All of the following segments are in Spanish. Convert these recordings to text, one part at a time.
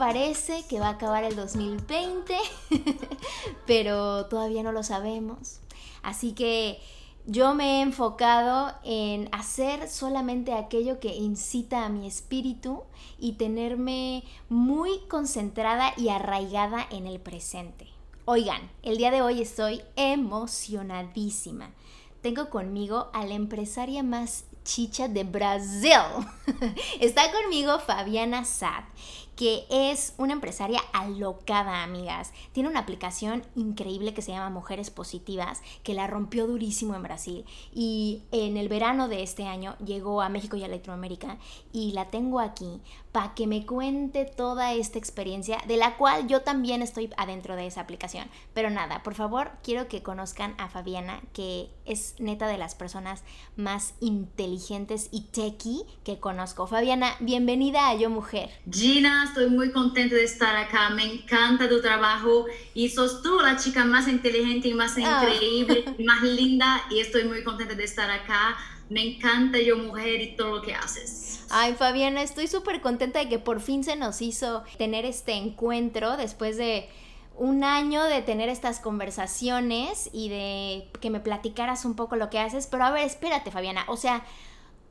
parece que va a acabar el 2020, pero todavía no lo sabemos. Así que yo me he enfocado en hacer solamente aquello que incita a mi espíritu y tenerme muy concentrada y arraigada en el presente. Oigan, el día de hoy estoy emocionadísima tengo conmigo a la empresaria más chicha de Brasil. Está conmigo Fabiana Sad, que es una empresaria alocada, amigas. Tiene una aplicación increíble que se llama Mujeres Positivas, que la rompió durísimo en Brasil. Y en el verano de este año llegó a México y a Latinoamérica y la tengo aquí para que me cuente toda esta experiencia, de la cual yo también estoy adentro de esa aplicación. Pero nada, por favor, quiero que conozcan a Fabiana, que es neta de las personas más inteligentes y techy que conozco. Fabiana, bienvenida a Yo Mujer. Gina, estoy muy contenta de estar acá. Me encanta tu trabajo y sos tú la chica más inteligente y más Ah. increíble, y más linda y estoy muy contenta de estar acá. Me encanta Yo Mujer y todo lo que haces. Ay, Fabiana, estoy súper contenta de que por fin se nos hizo tener este encuentro después de un año de tener estas conversaciones y de que me platicaras un poco lo que haces. Pero a ver, espérate, Fabiana. O sea,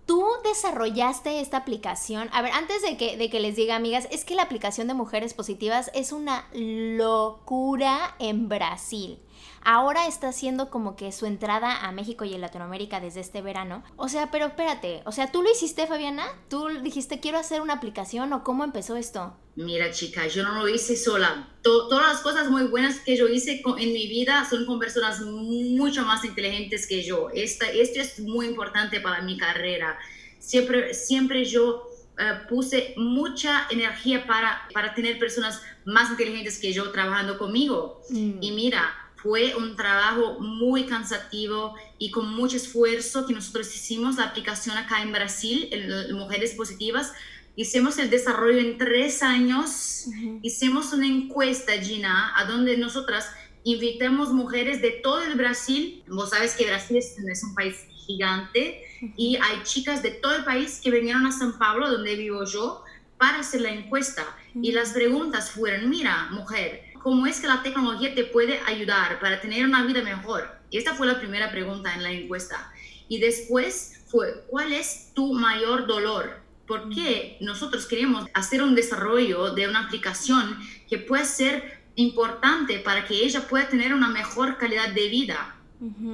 tú desarrollaste esta aplicación. A ver, antes de que, de que les diga, amigas, es que la aplicación de Mujeres Positivas es una locura en Brasil. Ahora está haciendo como que su entrada a México y a Latinoamérica desde este verano. O sea, pero espérate, o sea, ¿tú lo hiciste, Fabiana? ¿Tú dijiste quiero hacer una aplicación o cómo empezó esto? Mira, chica, yo no lo hice sola. To- todas las cosas muy buenas que yo hice en mi vida son con personas mucho más inteligentes que yo. Esta, esto es muy importante para mi carrera. Siempre, siempre yo eh, puse mucha energía para, para tener personas más inteligentes que yo trabajando conmigo. Y mira, fue un trabajo muy cansativo y con mucho esfuerzo que nosotros hicimos la aplicación acá en Brasil, en, Mujeres Positivas. Hicimos el desarrollo en tres años. Hicimos una encuesta, Gina, a donde nosotras invitamos mujeres de todo el Brasil. Vos sabes que Brasil es, es un país gigante y hay chicas de todo el país que vinieron a San Pablo, donde vivo yo, para hacer la encuesta. Y las preguntas fueron, mira, mujer, ¿cómo es que la tecnología te puede ayudar para tener una vida mejor? Esta fue la primera pregunta en la encuesta. Y después fue, ¿cuál es tu mayor dolor? ¿Por qué nosotros queremos hacer un desarrollo de una aplicación que puede ser importante para que ella pueda tener una mejor calidad de vida?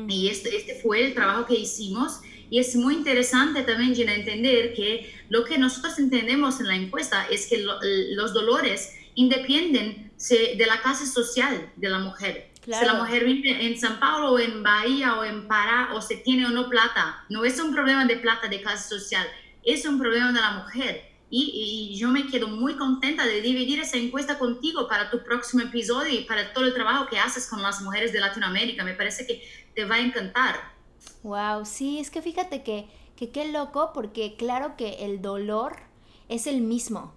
Y este, este fue el trabajo que hicimos. Y es muy interesante también, Gina, entender que lo que nosotros entendemos en la encuesta es que lo- los dolores independen de la clase social de la mujer. Si la Claro. mujer vive en San Paulo o en Bahía o en Pará o se tiene o no plata, no es un problema de plata de clase social, es un problema de la mujer. Y, y yo me quedo muy contenta de dividir esa encuesta contigo para tu próximo episodio y para todo el trabajo que haces con las mujeres de Latinoamérica. Me parece que te va a encantar. Wow, sí, es que fíjate que, que qué loco, porque claro que el dolor es el mismo.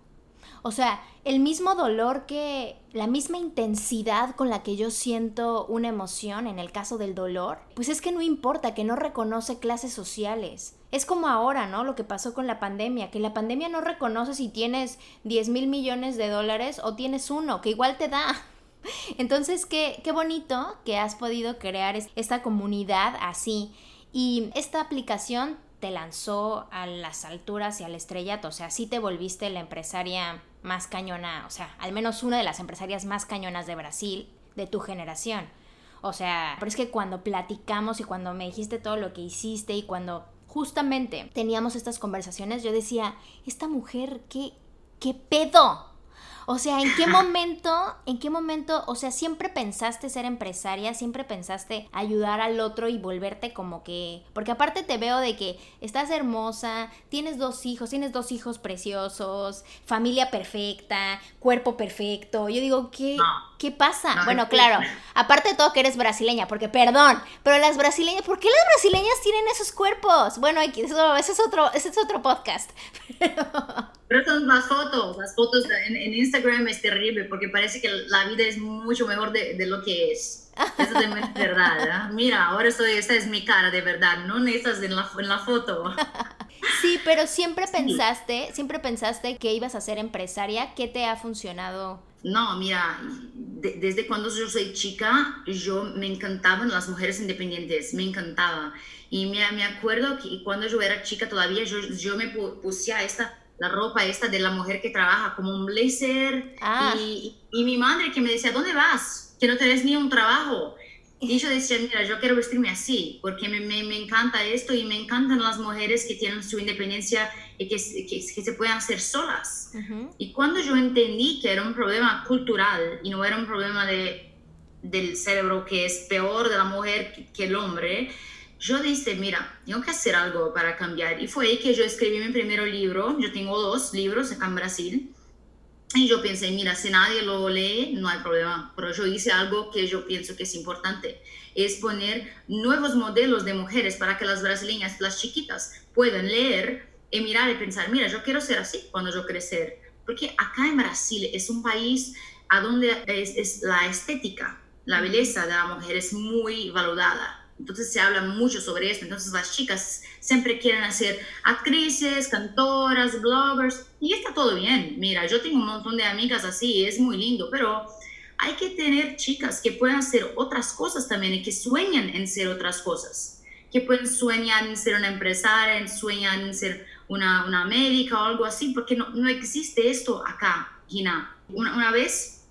O sea, el mismo dolor que, la misma intensidad con la que yo siento una emoción en el caso del dolor, pues es que no importa, que no reconoce clases sociales. Es como ahora, ¿no? Lo que pasó con la pandemia, que la pandemia no reconoce si tienes 10 mil millones de dólares o tienes uno, que igual te da. Entonces, qué, qué bonito que has podido crear esta comunidad así. Y esta aplicación te lanzó a las alturas y al estrellato, o sea, sí te volviste la empresaria más cañona, o sea, al menos una de las empresarias más cañonas de Brasil de tu generación. O sea, pero es que cuando platicamos y cuando me dijiste todo lo que hiciste y cuando justamente teníamos estas conversaciones, yo decía, esta mujer, ¿qué, qué pedo? O sea, ¿en qué momento, en qué momento, o sea, siempre pensaste ser empresaria, siempre pensaste ayudar al otro y volverte como que, porque aparte te veo de que estás hermosa, tienes dos hijos, tienes dos hijos preciosos, familia perfecta, cuerpo perfecto. Yo digo, ¿qué, ¿qué pasa? bueno, claro, aparte de todo que eres brasileña, porque perdón, pero las brasileñas, ¿por qué las brasileñas tienen esos cuerpos? Bueno, eso, ese es otro, ese es otro podcast. Pero son las fotos, las fotos en, Instagram es terrible porque parece que la vida es mucho mejor de, de lo que es. Eso es verdad. ¿eh? Mira, ahora estoy, esta es mi cara de verdad, no necesitas en la, en la foto. Sí, pero siempre pensaste, siempre pensaste que ibas a ser empresaria. ¿Qué te ha funcionado? No, mira, desde cuando yo soy chica, yo me encantaban las mujeres independientes, me encantaba. Y me, me acuerdo que cuando yo era chica todavía, yo, yo me puse a esta la ropa esta de la mujer que trabaja como un blazer. Ah. Y, y, mi madre que me decía, ¿dónde vas? Que no tenés ni un trabajo. Y yo decía, mira, yo quiero vestirme así, porque me, me, me encanta esto y me encantan las mujeres que tienen su independencia y que, que, que se puedan hacer solas. Y cuando yo entendí que era un problema cultural y no era un problema de, del cerebro que es peor de la mujer que, que el hombre, yo dije, mira, tengo que hacer algo para cambiar. Y fue ahí que yo escribí mi primer libro. Yo tengo dos libros acá en Brasil. Y yo pensé, mira, si nadie lo lee, no hay problema. Pero yo hice algo que yo pienso que es importante. Es poner nuevos modelos de mujeres para que las brasileñas, las chiquitas, puedan leer y mirar y pensar, mira, yo quiero ser así cuando yo crecer. Porque acá en Brasil es un país a donde es, es la estética, la belleza de la mujer es muy valorada entonces se habla mucho sobre esto. Entonces las chicas siempre quieren hacer actrices, cantoras, bloggers. Y está todo bien. Mira, yo tengo un montón de amigas así, es muy lindo, pero hay que tener chicas que puedan hacer otras cosas también y que sueñan en ser otras cosas. Que pueden soñar en ser una empresaria, sueñan en ser una, una médica o algo así, porque no, no existe esto acá, Gina. Una, una vez,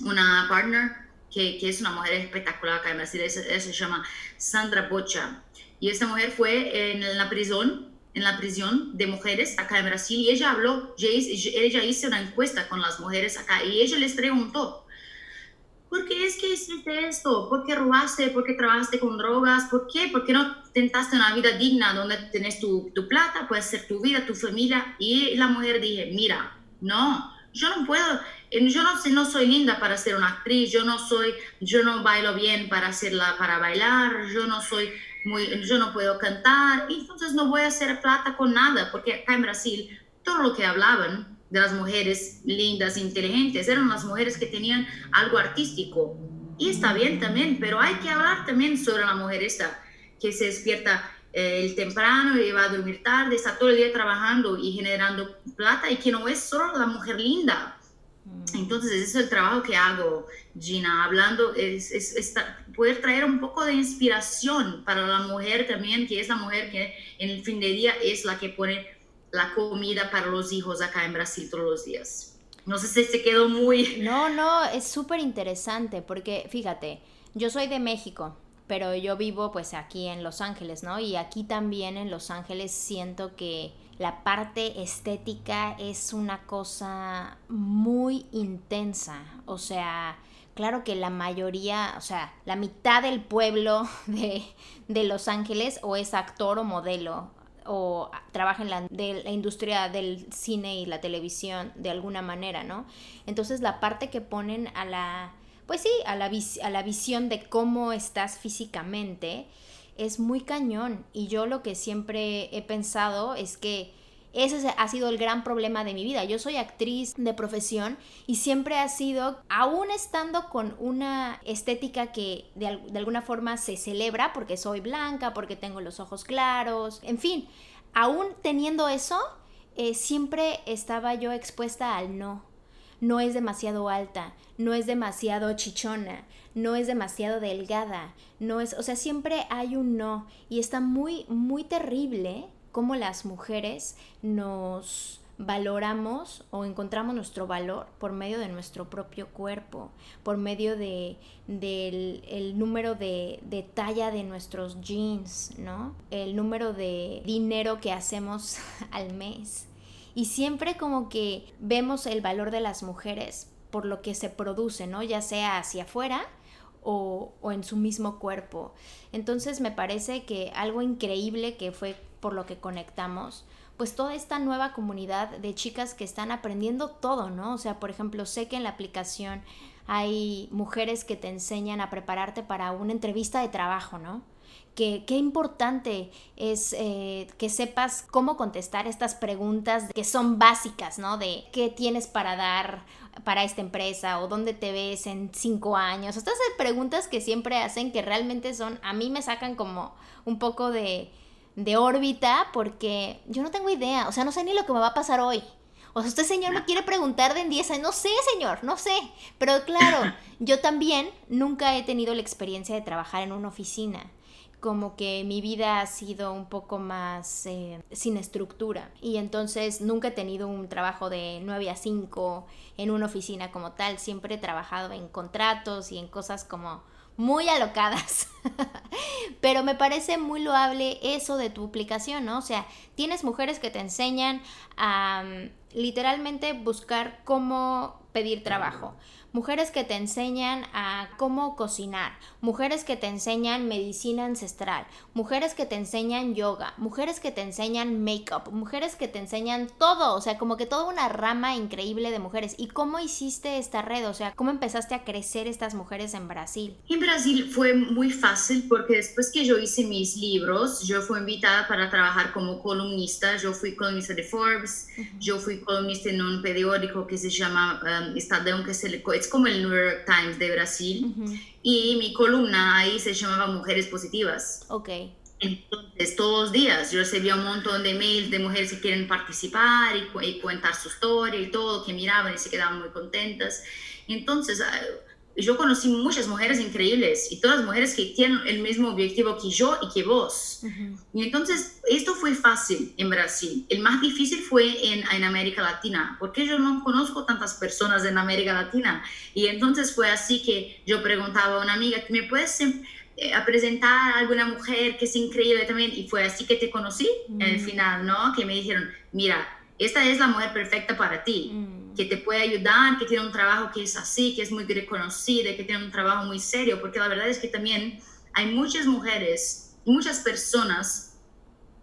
una partner que, que, es una mujer espectacular acá en Brasil, ella, se llama Sandra Bocha. Y esta mujer fue en la prisión, en la prisión de mujeres acá en Brasil y ella habló, ella hizo una encuesta con las mujeres acá y ella les preguntó, ¿por qué es que hiciste esto? ¿Por qué robaste? ¿Por qué trabajaste con drogas? ¿Por qué? ¿Por qué no tentaste una vida digna donde tenés tu, tu plata, puede ser tu vida, tu familia? Y la mujer dije, mira, no, yo no puedo, yo no, no soy linda para ser una actriz, yo no soy, yo no bailo bien para hacerla, para bailar, yo no soy muy, yo no puedo cantar, entonces no voy a hacer plata con nada, porque acá en Brasil todo lo que hablaban de las mujeres lindas, inteligentes, eran las mujeres que tenían algo artístico. Y está bien también, pero hay que hablar también sobre la mujer esta que se despierta eh, el temprano y va a dormir tarde, está todo el día trabajando y generando plata y que no es solo la mujer linda, entonces, ese es el trabajo que hago, Gina, hablando, es, es, poder traer un poco de inspiración para la mujer también, que es la mujer que en el fin de día es la que pone la comida para los hijos acá en Brasil todos los días. No sé si se quedó muy... No, no, es súper interesante porque fíjate, yo soy de México, pero yo vivo pues aquí en Los Ángeles, ¿no? Y aquí también en Los Ángeles siento que la parte estética es una cosa muy intensa. O sea, claro que la mayoría, o sea, la mitad del pueblo de, de Los Ángeles o es actor o modelo o trabaja en la, de la industria del cine y la televisión de alguna manera, ¿no? Entonces la parte que ponen a la, pues sí, a la, a la visión de cómo estás físicamente, es muy cañón. Y yo lo que siempre he pensado es que ese ha sido el gran problema de mi vida. Yo soy actriz de profesión y siempre ha sido, aún estando con una estética que de, alguna forma se celebra porque soy blanca, porque tengo los ojos claros, en fin, aún teniendo eso, eh, siempre estaba yo expuesta al no. no es demasiado alta, no es demasiado chichona, no es demasiado delgada, no es, o sea, siempre hay un no y está muy, muy terrible cómo las mujeres nos valoramos o encontramos nuestro valor por medio de nuestro propio cuerpo, por medio de, del el número de, talla de nuestros jeans, ¿no? El número de dinero que hacemos al mes. Y siempre como que vemos el valor de las mujeres por lo que se produce, ¿no? Ya sea hacia afuera o en su mismo cuerpo. Entonces me parece que algo increíble que fue por lo que conectamos pues toda esta nueva comunidad de chicas que están aprendiendo todo, ¿no? O sea, por ejemplo, sé que en la aplicación hay mujeres que te enseñan a prepararte para una entrevista de trabajo, ¿no? Que, qué importante es eh, que sepas cómo contestar estas preguntas que son básicas, ¿no? De qué tienes para dar para esta empresa o dónde te ves en cinco años. Estas preguntas que siempre hacen que realmente son, a mí me sacan como un poco de, de órbita porque yo no tengo idea, o sea, no sé ni lo que me va a pasar hoy. O sea, usted señor me quiere preguntar de en 10 años, no sé señor, no sé. Pero claro, yo también nunca he tenido la experiencia de trabajar en una oficina. Como que mi vida ha sido un poco más eh, sin estructura. Y entonces nunca he tenido un trabajo de 9 a 5 en una oficina como tal. Siempre he trabajado en contratos y en cosas como muy alocadas. Pero me parece muy loable eso de tu aplicación, ¿no? O sea, tienes mujeres que te enseñan a mm, literalmente buscar cómo pedir trabajo mujeres que te enseñan a cómo cocinar, mujeres que te enseñan medicina ancestral, mujeres que te enseñan yoga, mujeres que te enseñan make-up, mujeres que te enseñan todo, o sea, como que toda una rama increíble de mujeres. ¿Y cómo hiciste esta red? O sea, ¿cómo empezaste a crecer estas mujeres en Brasil? En Brasil fue muy fácil porque después que yo hice mis libros, yo fui invitada para trabajar como columnista, yo fui columnista de Forbes, yo fui columnista en un periódico que se llama um, Estadão, que se le es como el New York Times de Brasil. Y mi columna ahí se llamaba Mujeres Positivas. Ok. Entonces, todos los días yo recibía un montón de mails de mujeres que quieren participar y, y contar su historia y todo, que miraban y se quedaban muy contentas. Entonces, ah, yo conocí muchas mujeres increíbles y todas mujeres que tienen el mismo objetivo que yo y que vos. Y entonces esto fue fácil en Brasil. El más difícil fue en, en, América Latina, porque yo no conozco tantas personas en América Latina. Y entonces fue así que yo preguntaba a una amiga, ¿me puedes eh, presentar a alguna mujer que es increíble también? Y fue así que te conocí en el final, ¿no? Que me dijeron, mira, esta es la mujer perfecta para ti, mm. que te puede ayudar, que tiene un trabajo que es así, que es muy reconocida, que tiene un trabajo muy serio, porque la verdad es que también hay muchas mujeres, muchas personas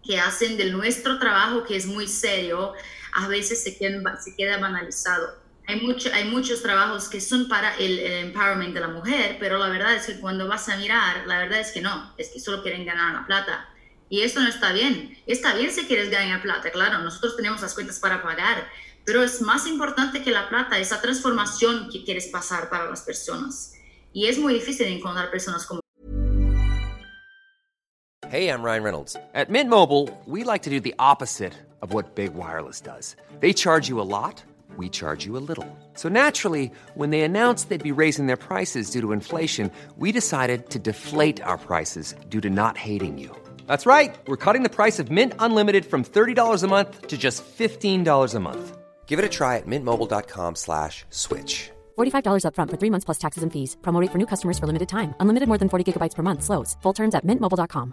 que hacen de nuestro trabajo, que es muy serio, a veces se queda, se queda banalizado. Hay, mucho, hay muchos trabajos que son para el, el, empowerment de la mujer, pero la verdad es que cuando vas a mirar, la verdad es que no, es que solo quieren ganar la plata. Y eso no está bien. Está bien si quieres ganar plata, claro, nosotros tenemos las cuentas para pagar, pero es más importante que la plata, esa transformación que quieres pasar para las personas. Y es muy difícil encontrar personas como Hey, I'm Ryan Reynolds. At Mint Mobile, we like to do the opposite of what Big Wireless does. They charge you a lot, we charge you a little. So naturally, when they announced they'd be raising their prices due to inflation, we decided to deflate our prices due to not hating you. That's right. We're cutting the price of Mint Unlimited from $30 a month to just $15 a month. Give it a try at mintmobile.com slash switch. $45 up front for three months plus taxes and fees. Promo rate for new customers for limited time. Unlimited more than 40 gigabytes per month. Slows. Full terms at mintmobile.com.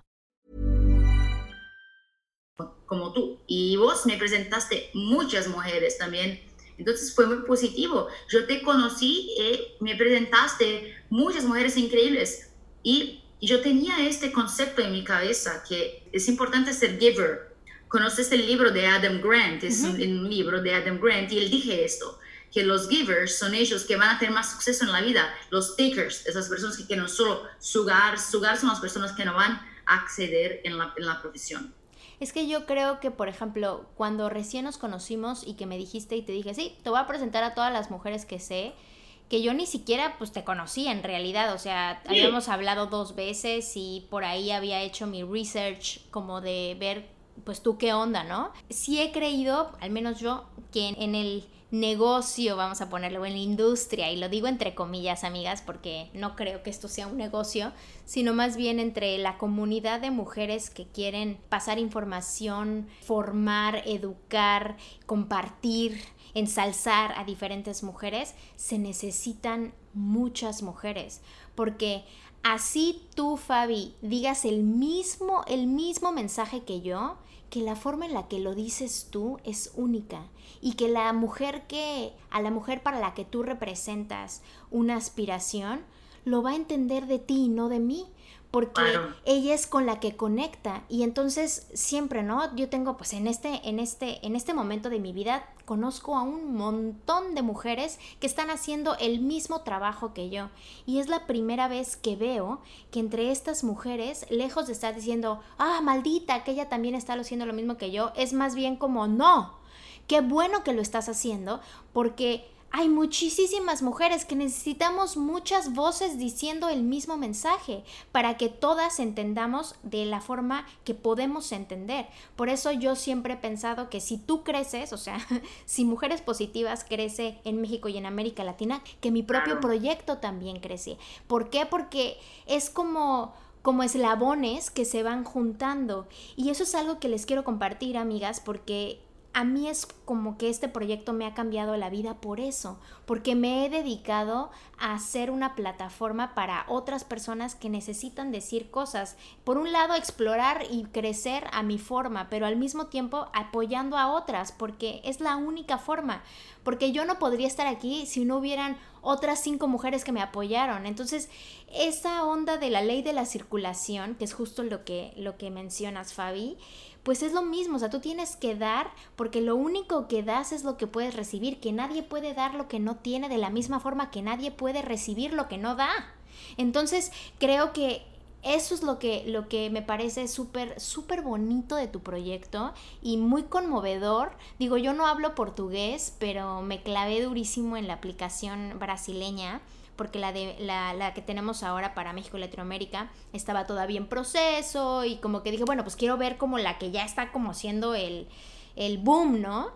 Como tú. Y vos me presentaste muchas mujeres también. Entonces fue muy positivo. Yo te conocí y eh, me presentaste muchas mujeres increíbles. Y Y yo tenía este concepto en mi cabeza que es importante ser giver. Conoces el libro de Adam Grant, es uh -huh. un, un, libro de Adam Grant, y él dije esto, que los givers son ellos que van a tener más suceso en la vida. Los takers, esas personas que quieren solo sugar, sugar son las personas que no van a acceder en la, en la profesión. Es que yo creo que, por ejemplo, cuando recién nos conocimos y que me dijiste y te dije, sí, te voy a presentar a todas las mujeres que sé, que yo ni siquiera pues te conocí en realidad, o sea, sí. habíamos hablado dos veces y por ahí había hecho mi research como de ver pues tú qué onda, ¿no? Sí he creído, al menos yo, que en el negocio, vamos a ponerlo en la industria, y lo digo entre comillas, amigas, porque no creo que esto sea un negocio, sino más bien entre la comunidad de mujeres que quieren pasar información, formar, educar, compartir, ensalzar a diferentes mujeres, se necesitan muchas mujeres, porque así tú, Fabi, digas el mismo, el mismo mensaje que yo, que la forma en la que lo dices tú es única. Y que la mujer que, a la mujer para la que tú representas una aspiración, lo va a entender de ti y no de mí porque ella es con la que conecta. Y entonces siempre, ¿no? Yo tengo pues en este en este en este momento de mi vida conozco a un montón de mujeres que están haciendo el mismo trabajo que yo. Y es la primera vez que veo que entre estas mujeres, lejos de estar diciendo, "Ah, maldita, que ella también está haciendo lo mismo que yo", es más bien como, "No, qué bueno que lo estás haciendo porque hay muchísimas mujeres que necesitamos muchas voces diciendo el mismo mensaje para que todas entendamos de la forma que podemos entender. Por eso yo siempre he pensado que si tú creces, o sea, si Mujeres Positivas crece en México y en América Latina, que mi propio proyecto también crece. ¿Por qué? Porque es como como eslabones que se van juntando. Y eso es algo que les quiero compartir, amigas, porque a mí es como que este proyecto me ha cambiado la vida por eso, porque me he dedicado a hacer una plataforma para otras personas que necesitan decir cosas. Por un lado, explorar y crecer a mi forma, pero al mismo tiempo apoyando a otras, porque es la única forma, porque yo no podría estar aquí si no hubieran otras cinco mujeres que me apoyaron. Entonces, esa onda de la ley de la circulación, que es justo lo que, lo que mencionas, Fabi, pues es lo mismo, o sea, tú tienes que dar porque lo único que das es lo que puedes recibir, que nadie puede dar lo que no tiene de la misma forma que nadie puede recibir lo que no da. Entonces, creo que eso es lo que, lo que me parece súper, súper bonito de tu proyecto y muy conmovedor. Digo, yo no hablo portugués, pero me clavé durísimo en la aplicación brasileña porque la, de, la, la, que tenemos ahora para México y Latinoamérica estaba todavía en proceso y como que dije, bueno, pues quiero ver como la que ya está como siendo el, el boom, ¿no?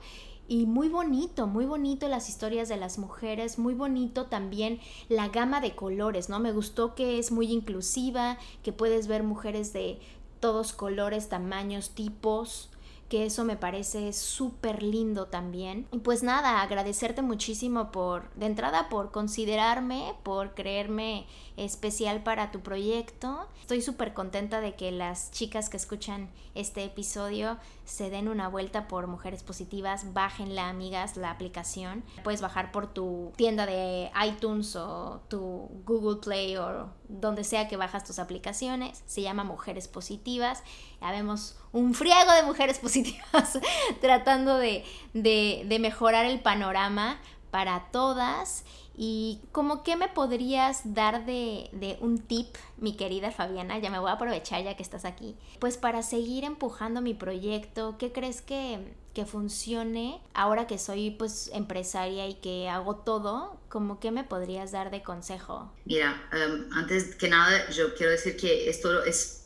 Y muy bonito, muy bonito las historias de las mujeres, muy bonito también la gama de colores, ¿no? Me gustó que es muy inclusiva, que puedes ver mujeres de todos colores, tamaños, tipos que eso me parece súper lindo también. Y pues nada, agradecerte muchísimo por, de entrada, por considerarme, por creerme especial para tu proyecto. Estoy súper contenta de que las chicas que escuchan este episodio se den una vuelta por Mujeres Positivas, bájenla amigas la aplicación. Puedes bajar por tu tienda de iTunes o tu Google Play o donde sea que bajas tus aplicaciones. Se llama Mujeres Positivas. Ya vemos un friego de mujeres positivas tratando de, de, de mejorar el panorama para todas y como que me podrías dar de, de, un tip, mi querida Fabiana, ya me voy a aprovechar ya que estás aquí, pues para seguir empujando mi proyecto, ¿qué crees que, que funcione ahora que soy pues empresaria y que hago todo? ¿Cómo que me podrías dar de consejo? Mira, um, antes que nada yo quiero decir que esto es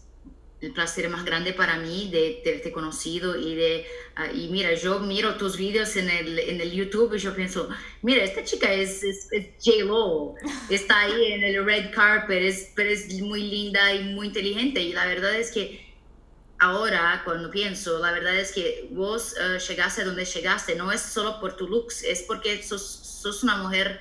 el placer más grande para mí de haberte conocido y de ah, y mira yo miro tus vídeos en el, en el YouTube y yo pienso mira esta chica es, es, J Lo está ahí en el red carpet es, pero es muy linda y muy inteligente. Y la verdad es que ahora cuando pienso la verdad es que vos uh, llegaste a donde llegaste no es solo por tu looks es porque sos, sos una mujer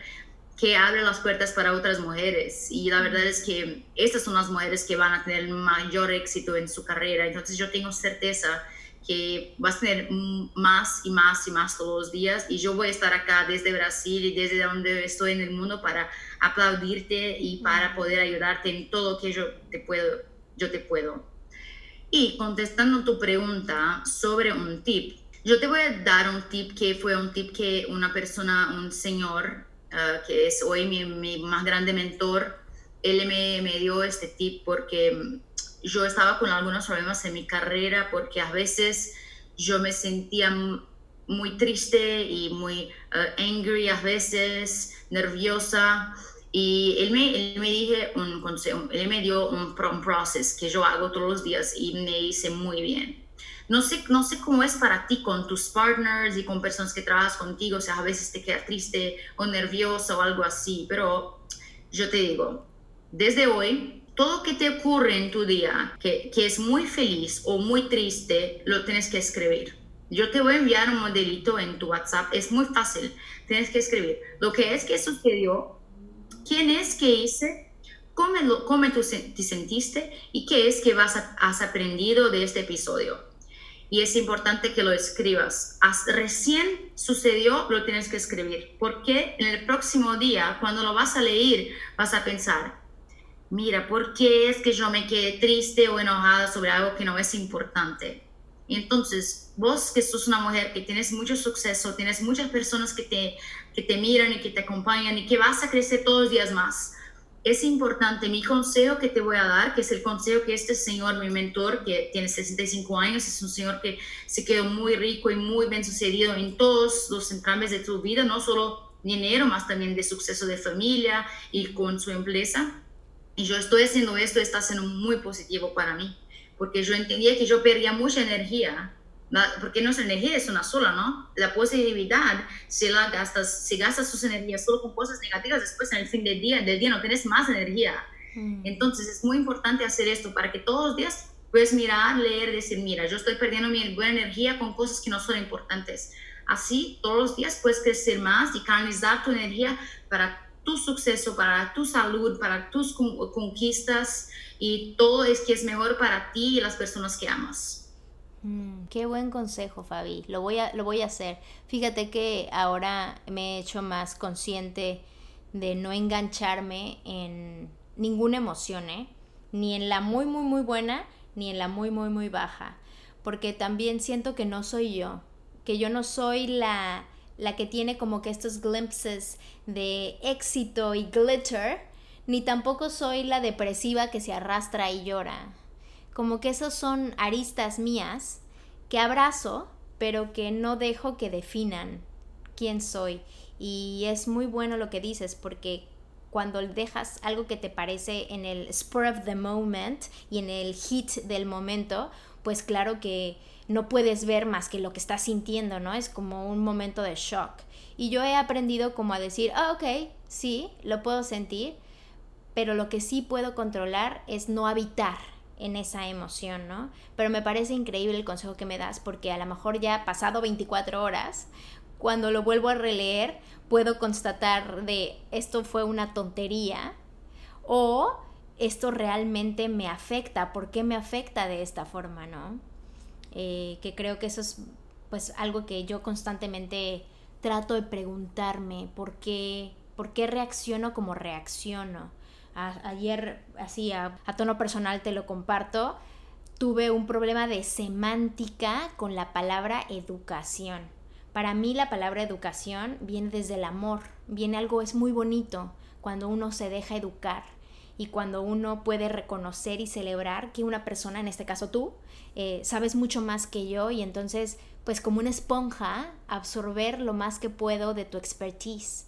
que abre las puertas para otras mujeres. Y la verdad es que estas son las mujeres que van a tener mayor éxito en su carrera. Entonces yo tengo certeza que vas a tener más y más y más todos los días. Y yo voy a estar acá desde Brasil y desde donde estoy en el mundo para aplaudirte y para poder ayudarte en todo lo que yo te puedo. Yo te puedo. Y contestando tu pregunta sobre un tip, yo te voy a dar un tip que fue un tip que una persona, un señor, Ah, que es hoy mi, mi, más grande mentor, él me, me, dio este tip porque mm, yo estaba con algunos problemas en mi carrera porque a veces yo me sentía muy triste y muy uh, angry a veces, nerviosa. Y él me, él me, dije un consejo, él me dio un, un proceso que yo hago todos los días y me hice muy bien. No sé, no sé cómo es para ti con tus partners y con personas que trabajas contigo, o sea, a veces te queda triste o nerviosa o algo así, pero yo te digo, desde hoy, todo que te ocurre en tu día, que, que es muy feliz o muy triste, lo tienes que escribir. Yo te voy a enviar un modelito en tu WhatsApp, es muy fácil, tienes que escribir. Lo que es que sucedió, quién es que hice, cómo, lo, cómo tú te sentiste y qué es que vas has aprendido de este episodio y es importante que lo escribas. recién sucedió, lo tienes que escribir, porque en el próximo día, cuando lo vas a leer, vas a pensar, mira, ¿por qué es que yo me quedé triste o enojada sobre algo que no es importante? Entonces, vos que sos una mujer que tienes mucho suceso, tienes muchas personas que te, que te miran y que te acompañan y que vas a crecer todos los días más es importante, mi consejo que te voy a dar, que es el consejo que este señor, mi mentor, que tiene 65 años, es un señor que se quedó muy rico y muy bien sucedido en todos los entrames de tu vida, no solo dinero, más también de suceso de familia y con su empresa. Y yo estoy haciendo esto, está siendo muy positivo para mí, porque yo entendía que yo perdía mucha energía porque nuestra energía es una sola, ¿no? La positividad, si, la gastas, si gastas tus energías solo con cosas negativas, después en el fin del día, del día no tienes más energía. Mm. Entonces es muy importante hacer esto para que todos los días puedas mirar, leer, decir, mira, yo estoy perdiendo mi buena energía con cosas que no son importantes. Así todos los días puedes crecer más y canalizar tu energía para tu suceso, para tu salud, para tus conquistas y todo es que es mejor para ti y las personas que amas. Mm, qué buen consejo, Fabi. Lo voy, a, lo voy a hacer. Fíjate que ahora me he hecho más consciente de no engancharme en ninguna emoción, ¿eh? Ni en la muy, muy, muy buena, ni en la muy, muy, muy baja. Porque también siento que no soy yo. Que yo no soy la, la que tiene como que estos glimpses de éxito y glitter. Ni tampoco soy la depresiva que se arrastra y llora como que esos son aristas mías que abrazo, pero que no dejo que definan quién soy. Y es muy bueno lo que dices, porque cuando dejas algo que te parece en el spur of the moment y en el hit del momento, pues claro que no puedes ver más que lo que estás sintiendo, ¿no? Es como un momento de shock. Y yo he aprendido como a decir, ah, ok, sí, lo puedo sentir, pero lo que sí puedo controlar es no habitar en esa emoción, ¿no? Pero me parece increíble el consejo que me das porque a lo mejor ya pasado 24 horas, cuando lo vuelvo a releer, puedo constatar de esto fue una tontería o esto realmente me afecta, ¿por qué me afecta de esta forma, ¿no? Eh, que creo que eso es pues algo que yo constantemente trato de preguntarme, ¿por qué, por qué reacciono como reacciono? Ayer, así a, tono personal te lo comparto, tuve un problema de semántica con la palabra educación. Para mí la palabra educación viene desde el amor, viene algo, es muy bonito cuando uno se deja educar y cuando uno puede reconocer y celebrar que una persona, en este caso tú, eh, sabes mucho más que yo y entonces, pues como una esponja, absorber lo más que puedo de tu expertise.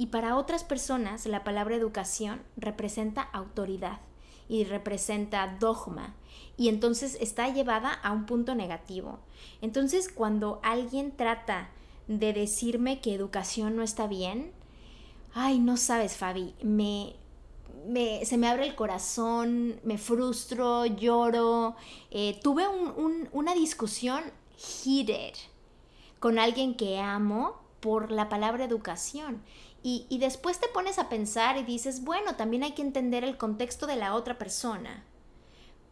Y para otras personas la palabra educación representa autoridad y representa dogma y entonces está llevada a un punto negativo. Entonces cuando alguien trata de decirme que educación no está bien, ay, no sabes, Fabi, me, me, se me abre el corazón, me frustro, lloro. Eh, tuve una discusión heated con alguien que amo por la palabra educación. Y, después te pones a pensar y dices, bueno, también hay que entender el contexto de la otra persona.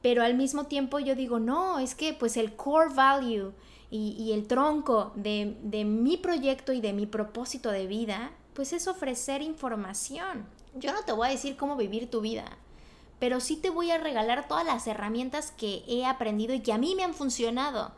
Pero al mismo tiempo yo digo, no, es que pues el core value y, el tronco de, de, mi proyecto y de mi propósito de vida, pues es ofrecer información. Yo no te voy a decir cómo vivir tu vida, pero sí te voy a regalar todas las herramientas que he aprendido y que a mí me han funcionado.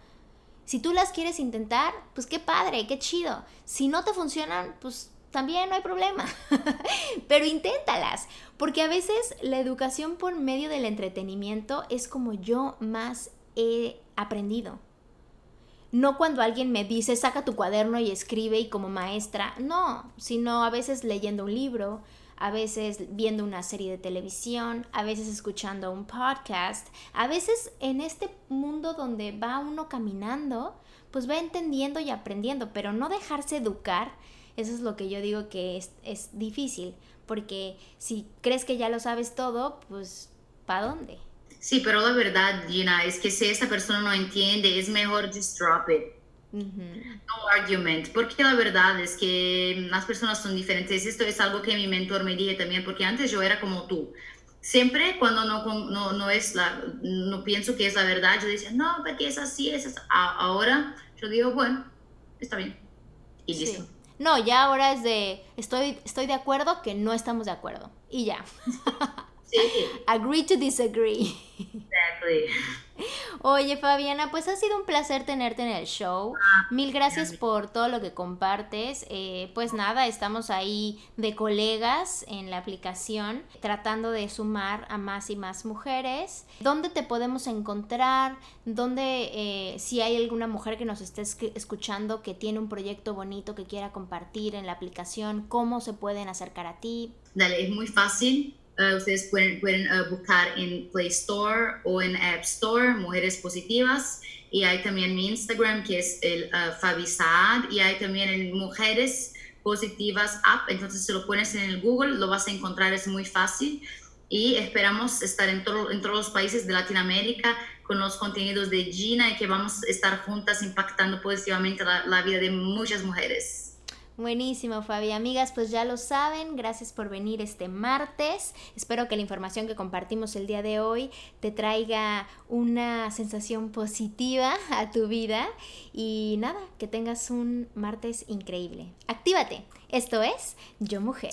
Si tú las quieres intentar, pues qué padre, qué chido. Si no te funcionan, pues también no hay problema. Pero inténtalas, porque a veces la educación por medio del entretenimiento es como yo más he aprendido. No cuando alguien me dice, saca tu cuaderno y escribe y como maestra, no, sino a veces leyendo un libro, a veces viendo una serie de televisión, a veces escuchando un podcast, a veces en este mundo donde va uno caminando, pues va entendiendo y aprendiendo, pero no dejarse educar, eso es lo que yo digo que es, es difícil, porque si crees que ya lo sabes todo, pues ¿para dónde? Sí, pero la verdad, Gina, es que si esta persona no entiende, es mejor just drop it. No argument, porque la verdad es que las personas son diferentes. Esto es algo que mi mentor me dijo también, porque antes yo era como tú. Siempre cuando no, no, no es la, no pienso que es la verdad, yo decía, no, porque es así, es así. Ahora yo digo, bueno, está bien. Y listo. No, ya ahora es de, estoy, estoy de acuerdo que no estamos de acuerdo. Y ya. Agree to disagree. Exactly. Oye, Fabiana, pues ha sido un placer tenerte en el show. Ah, Mil gracias por todo lo que compartes. Eh, pues nada, estamos ahí de colegas en la aplicación, tratando de sumar a más y más mujeres. ¿Dónde te podemos encontrar? ¿Dónde, eh, si hay alguna mujer que nos esté escuchando que tiene un proyecto bonito que quiera compartir en la aplicación, cómo se pueden acercar a ti? Dale, es muy fácil Uh, ustedes pueden, pueden uh, buscar en Play Store o en App Store, Mujeres Positivas. Y hay también mi Instagram, que es el uh, Fabi Saad. Y hay también el Mujeres Positivas App. Entonces, si lo pones en el Google, lo vas a encontrar, es muy fácil. Y esperamos estar en, todo, en todos los países de Latinoamérica con los contenidos de Gina y que vamos a estar juntas impactando positivamente la, la vida de muchas mujeres. Buenísimo, Fabi. Amigas, pues ya lo saben. Gracias por venir este martes. Espero que la información que compartimos el día de hoy te traiga una sensación positiva a tu vida. Y nada, que tengas un martes increíble. Actívate. Esto es Yo Mujer.